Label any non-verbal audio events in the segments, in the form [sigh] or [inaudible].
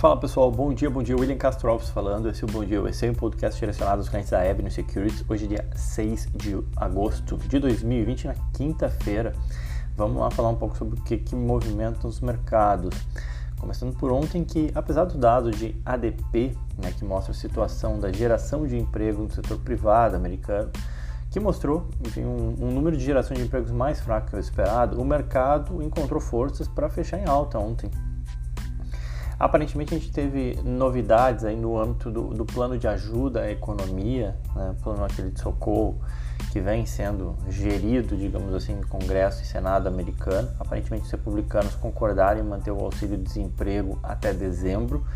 Fala pessoal, bom dia, bom dia. William Castro Alves falando. Esse é o Bom Dia é um podcast direcionado aos clientes da Avenue Securities. Hoje, dia 6 de agosto de 2020, na quinta-feira. Vamos lá falar um pouco sobre o que, que movimenta os mercados. Começando por ontem, que apesar do dado de ADP, né, que mostra a situação da geração de emprego no setor privado americano, que mostrou enfim, um, um, número de geração de empregos mais fraco que o esperado, o mercado encontrou forças para fechar em alta ontem. Aparentemente a gente teve novidades aí no âmbito do, do plano de ajuda à economia, né, plano aquele de socorro que vem sendo gerido, digamos assim, em Congresso e Senado americano. Aparentemente os republicanos concordaram em manter o auxílio-desemprego até dezembro,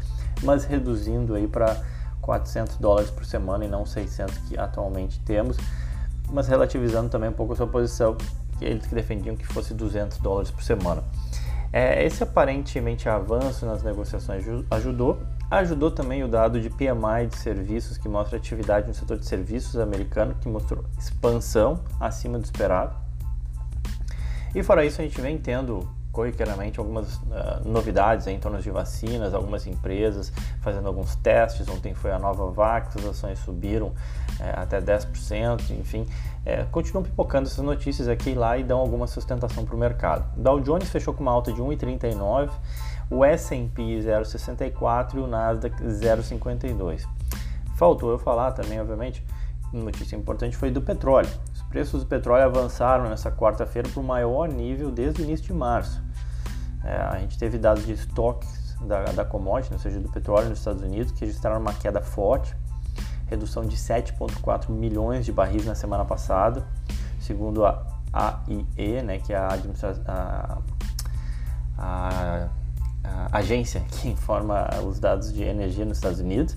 mas reduzindo aí para 400 dólares por semana e não 600 que atualmente temos, mas relativizando também um pouco a sua posição, eles que defendiam que fosse 200 dólares por semana. É, esse aparentemente avanço nas negociações ajudou. Ajudou também o dado de PMI de serviços, que mostra atividade no setor de serviços americano, que mostrou expansão acima do esperado. E fora isso, a gente vem tendo corriqueiramente algumas uh, novidades em torno de vacinas, algumas empresas fazendo alguns testes. Ontem foi a nova Vax, as ações subiram é, até 10%, enfim. É, continuam pipocando essas notícias aqui e lá e dão alguma sustentação para o mercado. Dow Jones fechou com uma alta de 1,39, o S&P 0,64 e o Nasdaq 0,52. Faltou eu falar também, obviamente, notícia importante foi do petróleo. Os preços do petróleo avançaram nessa quarta-feira para o maior nível desde o início de março. É, a gente teve dados de estoques da, da commodity, ou seja, do petróleo nos Estados Unidos, que registraram uma queda forte, redução de 7,4 milhões de barris na semana passada, segundo a AIE, né, que é a, a, a, a agência que [laughs] informa os dados de energia nos Estados Unidos.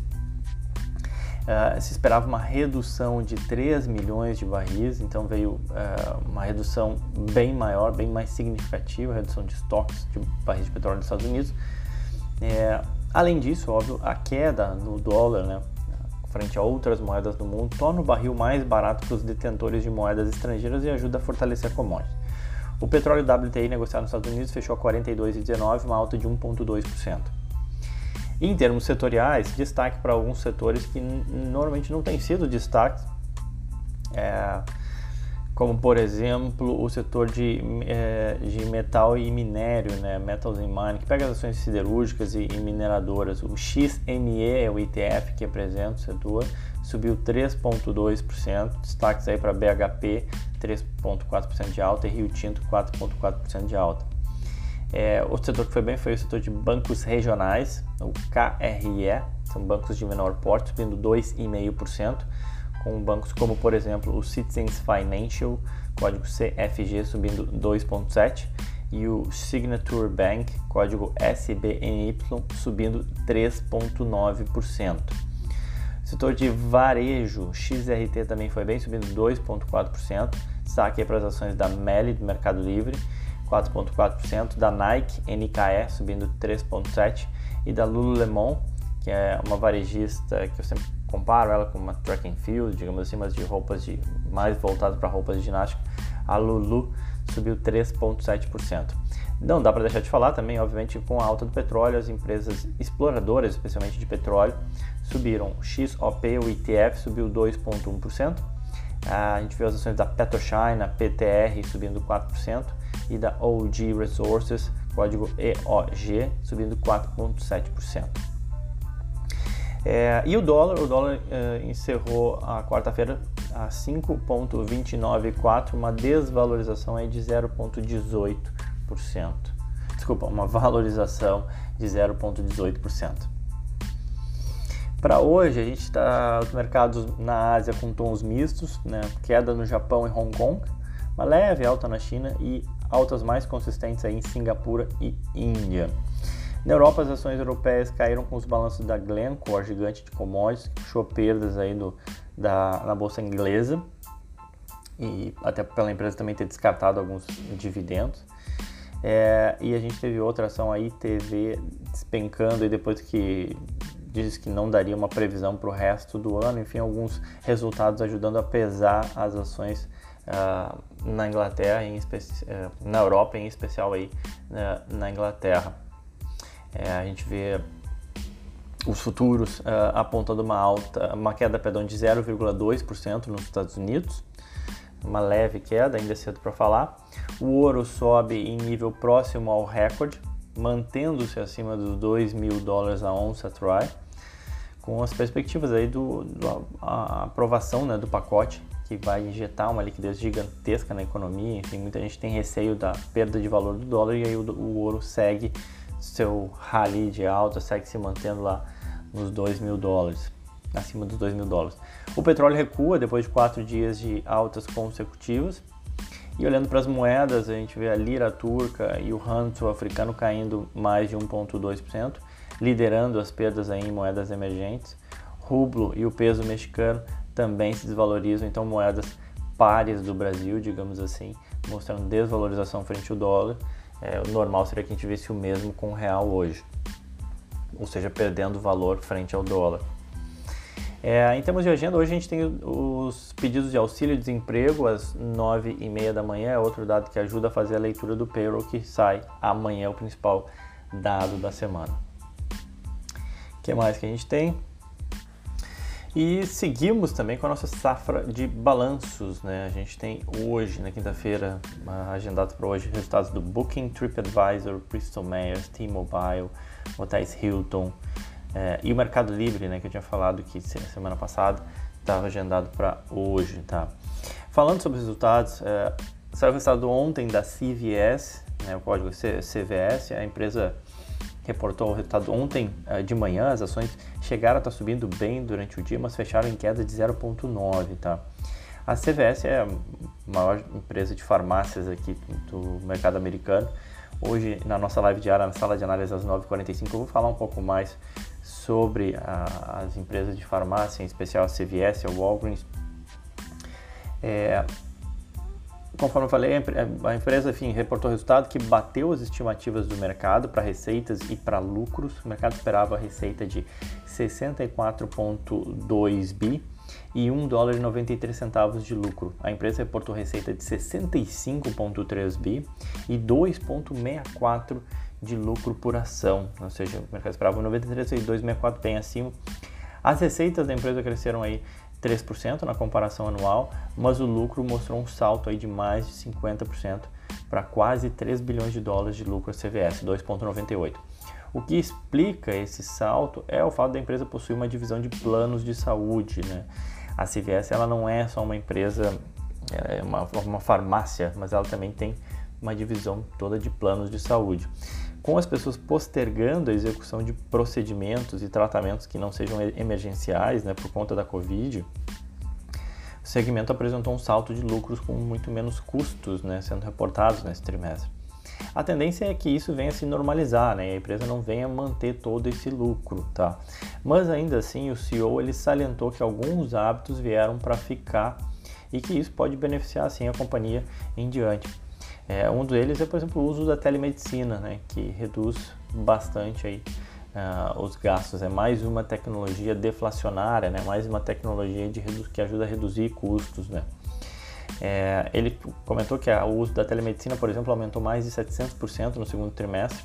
Uh, se esperava uma redução de 3 milhões de barris, então veio uh, uma redução bem maior, bem mais significativa, redução de estoques de barris de petróleo nos Estados Unidos. É, além disso, óbvio, a queda no dólar, né, frente a outras moedas do mundo, torna o barril mais barato para os detentores de moedas estrangeiras e ajuda a fortalecer a commodity. O petróleo WTI negociado nos Estados Unidos fechou a 42,19, uma alta de 1,2%. Em termos setoriais, destaque para alguns setores que normalmente não têm sido destaques, é, como por exemplo o setor de, é, de metal e minério, né, Metals and Mining, que pega as ações siderúrgicas e, e mineradoras. O XME é o ETF que representa o setor, subiu 3,2%, destaques aí para BHP 3,4% de alta e Rio Tinto 4,4% de alta. É, outro setor que foi bem foi o setor de bancos regionais, o KRE, são bancos de menor porte, subindo 2,5%, com bancos como, por exemplo, o Citizens Financial, código CFG, subindo 2,7%, e o Signature Bank, código SBNY, subindo 3,9%. Setor de varejo, XRT também foi bem, subindo 2,4%. Destaque para as ações da Meli do Mercado Livre, 4,4%, da Nike NKE subindo 3,7% e da Lululemon, que é uma varejista que eu sempre comparo ela com uma track and field, digamos assim, mas de roupas de mais voltado para roupas de ginástica, a Lulu subiu 3,7%. Não dá para deixar de falar também, obviamente, com a alta do petróleo, as empresas exploradoras, especialmente de petróleo, subiram. O XOP, o ETF, subiu 2,1%. A gente viu as ações da PetroChina, PTR, subindo 4% e da OG Resources, código EOG, subindo 4,7%. É, e o dólar, o dólar é, encerrou a quarta-feira a 5,294, uma desvalorização aí de 0,18%. Desculpa, uma valorização de 0,18%. Para hoje, a gente está os mercados na Ásia com tons mistos, né? queda no Japão e Hong Kong, uma leve alta na China e altas mais consistentes aí em Singapura e Índia. Na Europa, as ações europeias caíram com os balanços da Glencore, gigante de commodities, que puxou perdas aí do, da, na bolsa inglesa e até pela empresa também ter descartado alguns dividendos. É, e a gente teve outra ação aí, TV, despencando e depois que diz que não daria uma previsão para o resto do ano, enfim, alguns resultados ajudando a pesar as ações uh, na Inglaterra, em uh, na Europa, em especial aí na Inglaterra. É, a gente vê os futuros uh, apontando uma alta, uma queda perdão, de 0,2% nos Estados Unidos, uma leve queda, ainda é cedo para falar. O ouro sobe em nível próximo ao recorde, mantendo-se acima dos 2 mil dólares a onça Troy, com as perspectivas aí do, do a aprovação né, do pacote que vai injetar uma liquidez gigantesca na economia. Enfim, muita gente tem receio da perda de valor do dólar e aí o, o ouro segue seu rally de alta, segue se mantendo lá nos 2 mil dólares, acima dos 2 mil dólares. O petróleo recua depois de quatro dias de altas consecutivas. E olhando para as moedas, a gente vê a lira turca e o rand sul-africano caindo mais de 1,2%, liderando as perdas em moedas emergentes. Rublo e o peso mexicano também se desvalorizam, então moedas pares do Brasil, digamos assim, mostrando desvalorização frente ao dólar. É, o normal seria que a gente visse o mesmo com o real hoje, ou seja, perdendo valor frente ao dólar. É, em termos de agenda, hoje a gente tem os pedidos de auxílio-desemprego às 9h30 da manhã, é outro dado que ajuda a fazer a leitura do payroll que sai amanhã, o principal dado da semana. O que mais que a gente tem? E seguimos também com a nossa safra de balanços, né? A gente tem hoje, na quinta-feira, agendado para hoje, resultados do Booking, TripAdvisor, Bristol Myers, T-Mobile, Hotéis Hilton é, e o Mercado Livre, né? Que eu tinha falado que semana passada estava agendado para hoje, tá? Falando sobre os resultados, é, saiu o resultado ontem da CVS, né? O código CVS, a empresa reportou o resultado ontem eh, de manhã, as ações chegaram a estar subindo bem durante o dia, mas fecharam em queda de 0,9, tá? A CVS é a maior empresa de farmácias aqui do mercado americano. Hoje, na nossa live diária, na sala de análise às 9h45, eu vou falar um pouco mais sobre a, as empresas de farmácia, em especial a CVS, a Walgreens. É, conforme eu falei, a empresa enfim, reportou resultado que bateu as estimativas do mercado para receitas e para lucros. O mercado esperava a receita de 64,2 bi e 1 dólar 93 centavos de lucro. A empresa reportou receita de 65,3 bi e 2,64 de lucro por ação, ou seja, o mercado esperava 93 e 2,64 bem acima. As receitas da empresa cresceram aí 3% na comparação anual, mas o lucro mostrou um salto aí de mais de 50% para quase 3 bilhões de dólares de lucro CVS, 2,98. O que explica esse salto é o fato da empresa possuir uma divisão de planos de saúde. Né? A CVS ela não é só uma empresa, é uma, uma farmácia, mas ela também tem uma divisão toda de planos de saúde com as pessoas postergando a execução de procedimentos e tratamentos que não sejam emergenciais, né, por conta da Covid, o segmento apresentou um salto de lucros com muito menos custos, né, sendo reportados nesse trimestre. A tendência é que isso venha se normalizar, né, e a empresa não venha manter todo esse lucro, tá? Mas ainda assim, o CEO ele salientou que alguns hábitos vieram para ficar e que isso pode beneficiar assim a companhia em diante. É, um deles é, por exemplo, o uso da telemedicina, né, que reduz bastante aí, uh, os gastos. É mais uma tecnologia deflacionária, né, mais uma tecnologia de que ajuda a reduzir custos. Né. É, ele comentou que o uso da telemedicina, por exemplo, aumentou mais de 700% no segundo trimestre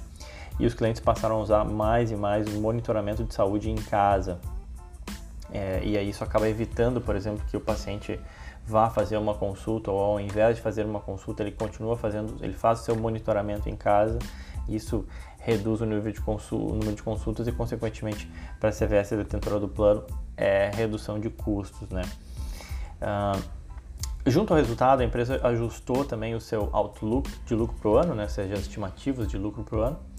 e os clientes passaram a usar mais e mais o monitoramento de saúde em casa. É, e aí isso acaba evitando, por exemplo, que o paciente vá fazer uma consulta ou ao invés de fazer uma consulta, ele continua fazendo, ele faz o seu monitoramento em casa. Isso reduz o nível de consul, o número de consultas e, consequentemente, para a CVS detentora do plano, é redução de custos, né? Uh, junto ao resultado, a empresa ajustou também o seu outlook de lucro para o ano, né? Ou seja, as estimativas de lucro para o ano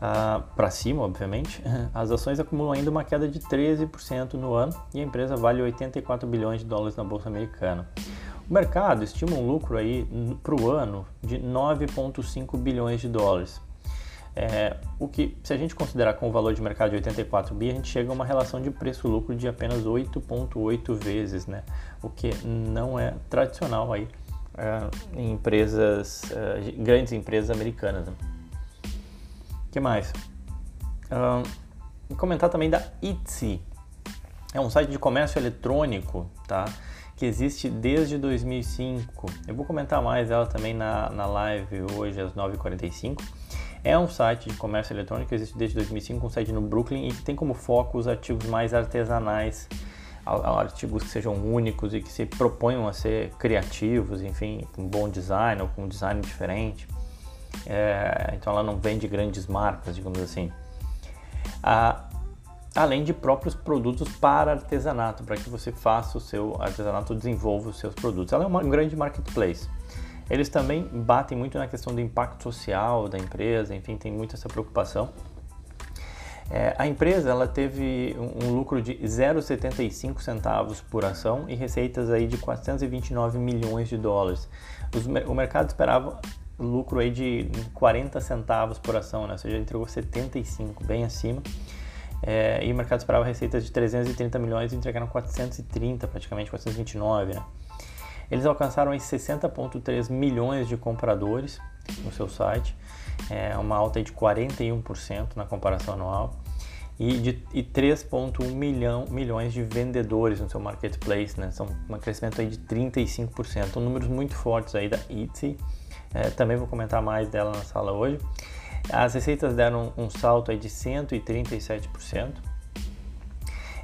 ah, para cima, obviamente, [laughs] as ações acumulam ainda uma queda de 13% no ano e a empresa vale 84 bilhões de dólares na bolsa americana. O mercado estima um lucro aí para o ano de 9,5 bilhões de dólares. É, o que, se a gente considerar com o valor de mercado de 84 bi, a gente chega a uma relação de preço-lucro de apenas 8,8 vezes, né? O que não é tradicional aí é, em empresas, é, grandes empresas americanas. Né? Que mais? Uh, comentar também da Etsy. É um site de comércio eletrônico, tá? que existe desde 2005. Eu vou comentar mais ela também na, na live hoje às 9h45. É um site de comércio eletrônico que existe desde 2005, um site no Brooklyn e que tem como foco os artigos mais artesanais, artigos que sejam únicos e que se proponham a ser criativos, enfim, com bom design ou com design diferente. É, então ela não vende grandes marcas, digamos assim. A, além de próprios produtos para artesanato, para que você faça o seu artesanato, desenvolva os seus produtos. Ela é um grande marketplace. Eles também batem muito na questão do impacto social da empresa, enfim, tem muito essa preocupação. É, a empresa ela teve um, um lucro de 0,75 centavos por ação e receitas aí de 429 milhões de dólares. Os, o mercado esperava lucro aí de 40 centavos por ação, né? ou seja, entregou 75, bem acima. É, e o mercado esperava receitas de 330 milhões e entregaram 430, praticamente 429. Né? Eles alcançaram 60,3 milhões de compradores no seu site, é uma alta de 41% na comparação anual, e, de, e 3,1 milhão, milhões de vendedores no seu marketplace, né? são um crescimento aí de 35%, são números muito fortes aí da Etsy, é, também vou comentar mais dela na sala hoje. As receitas deram um salto aí de 137%.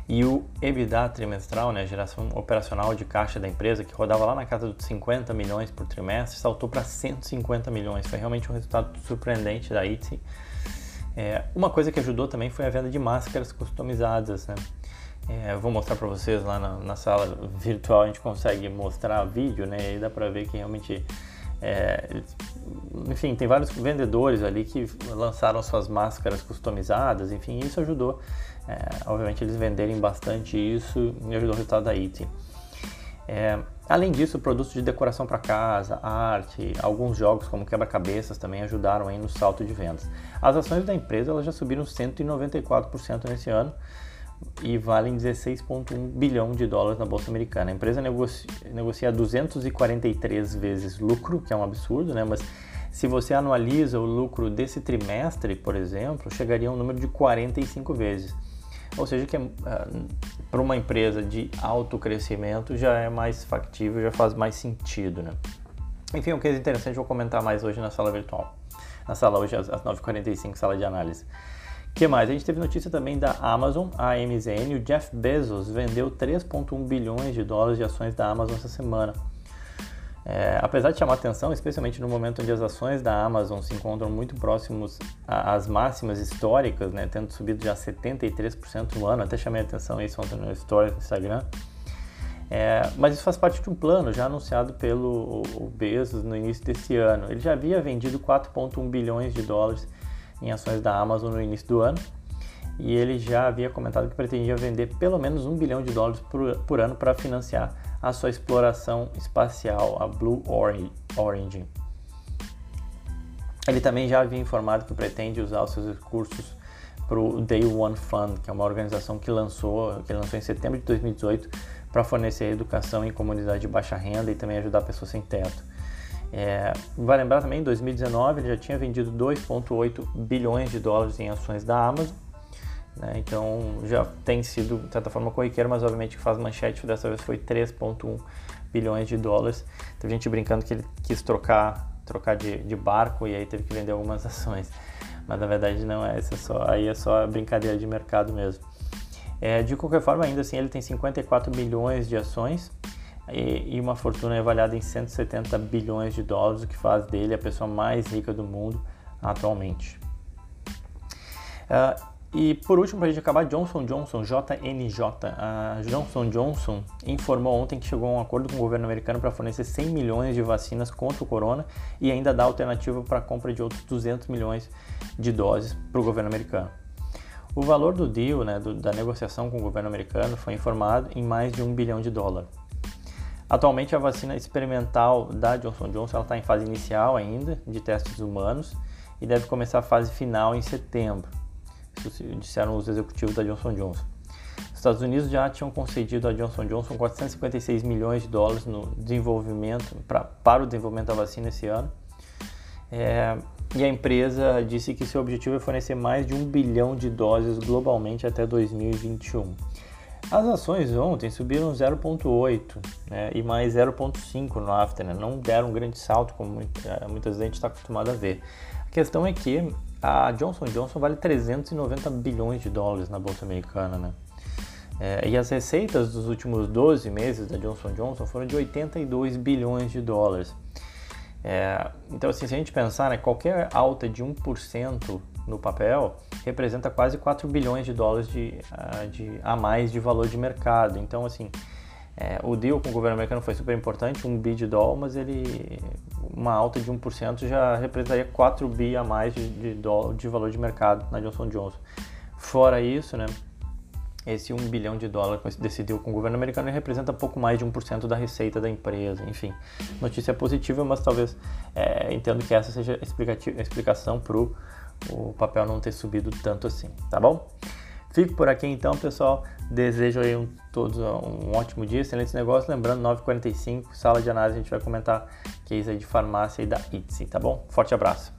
E o EBITDA trimestral, né, a geração operacional de caixa da empresa, que rodava lá na casa dos 50 milhões por trimestre, saltou para 150 milhões. Foi realmente um resultado surpreendente da Etsy. É, uma coisa que ajudou também foi a venda de máscaras customizadas. Né? É, vou mostrar para vocês lá na, na, sala virtual, a gente consegue mostrar vídeo, né? E dá para ver que realmente é, enfim, tem vários vendedores ali que lançaram suas máscaras customizadas, enfim, isso ajudou, é, obviamente, eles venderem bastante isso e ajudou o resultado da IT. É, além disso, produtos de decoração para casa, arte, alguns jogos como quebra-cabeças também ajudaram aí no salto de vendas. As ações da empresa elas já subiram 194% nesse ano, e valem 16,1 bilhão de dólares na bolsa americana. A empresa negocia, negocia 243 vezes lucro, que é um absurdo, né? Mas se você anualiza o lucro desse trimestre, por exemplo, chegaria a um número de 45 vezes. Ou seja, que uh, para uma empresa de alto crescimento já é mais factível, já faz mais sentido, né? Enfim, um case interessante eu vou comentar mais hoje na sala virtual. Na sala hoje às 9h45, sala de análise que mais? A gente teve notícia também da Amazon, a AMZN. O Jeff Bezos vendeu 3,1 bilhões de dólares de ações da Amazon essa semana. É, apesar de chamar atenção, especialmente no momento onde as ações da Amazon se encontram muito próximos às máximas históricas, né, tendo subido já 73% no ano, até chamei atenção isso ontem no story do Instagram. É, mas isso faz parte de um plano já anunciado pelo Bezos no início desse ano. Ele já havia vendido 4,1 bilhões de dólares em ações da Amazon no início do ano e ele já havia comentado que pretendia vender pelo menos um bilhão de dólares por, por ano para financiar a sua exploração espacial, a Blue Origin. Ele também já havia informado que pretende usar os seus recursos para o Day One Fund, que é uma organização que lançou, que lançou em setembro de 2018 para fornecer educação em comunidade de baixa renda e também ajudar pessoas sem teto. É, vai lembrar também, em 2019 ele já tinha vendido 2,8 bilhões de dólares em ações da Amazon. Né? Então já tem sido, de certa forma, corriqueiro, mas obviamente que faz manchete dessa vez foi 3,1 bilhões de dólares. Teve gente brincando que ele quis trocar, trocar de, de barco e aí teve que vender algumas [laughs] ações. Mas na verdade não é, é só, aí é só brincadeira de mercado mesmo. É, de qualquer forma, ainda assim, ele tem 54 milhões de ações e, uma fortuna avaliada em 170 bilhões de dólares, o que faz dele a pessoa mais rica do mundo atualmente. Uh, e por último, para a gente acabar, Johnson Johnson, JNJ. A Johnson Johnson informou ontem que chegou a um acordo com o governo americano para fornecer 100 milhões de vacinas contra o corona e ainda dá alternativa para a compra de outros 200 milhões de doses para o governo americano. O valor do deal, né, do, da negociação com o governo americano, foi informado em mais de um bilhão de dólares. Atualmente a vacina experimental da Johnson Johnson está em fase inicial ainda de testes humanos e deve começar a fase final em setembro. Isso disseram os executivos da Johnson Johnson. Os Estados Unidos já tinham concedido à Johnson Johnson 456 milhões de dólares no desenvolvimento pra, para o desenvolvimento da vacina esse ano. É, e a empresa disse que seu objetivo é fornecer mais de um bilhão de doses globalmente até 2021. As ações ontem subiram 0,8 né, e mais 0,5 no after, né, não deram um grande salto como é, muitas vezes está acostumado a ver. A questão é que a Johnson Johnson vale 390 bilhões de dólares na bolsa americana, né? É, e as receitas dos últimos 12 meses da Johnson Johnson foram de 82 bilhões de dólares. É, então, assim, se a gente pensar, né, qualquer alta de 1% no papel representa quase 4 bilhões de dólares de, de, a mais de valor de mercado. Então, assim, é, o deal com o governo americano foi super importante, 1 bi de dólar, mas ele, uma alta de 1% já representaria 4 bi a mais de, de, dólar, de valor de mercado na Johnson Johnson. Fora isso, né, esse 1 bilhão de dólares decidiu com o governo americano representa pouco mais de 1% da receita da empresa. Enfim, notícia positiva, mas talvez é, entendo que essa seja a explicação para o papel não ter subido tanto assim, tá bom? Fico por aqui então, pessoal. Desejo aí um, todos um ótimo dia, excelente negócio. Lembrando, 9h45, sala de análise, a gente vai comentar case aí de farmácia e da ITSE, tá bom? Forte abraço.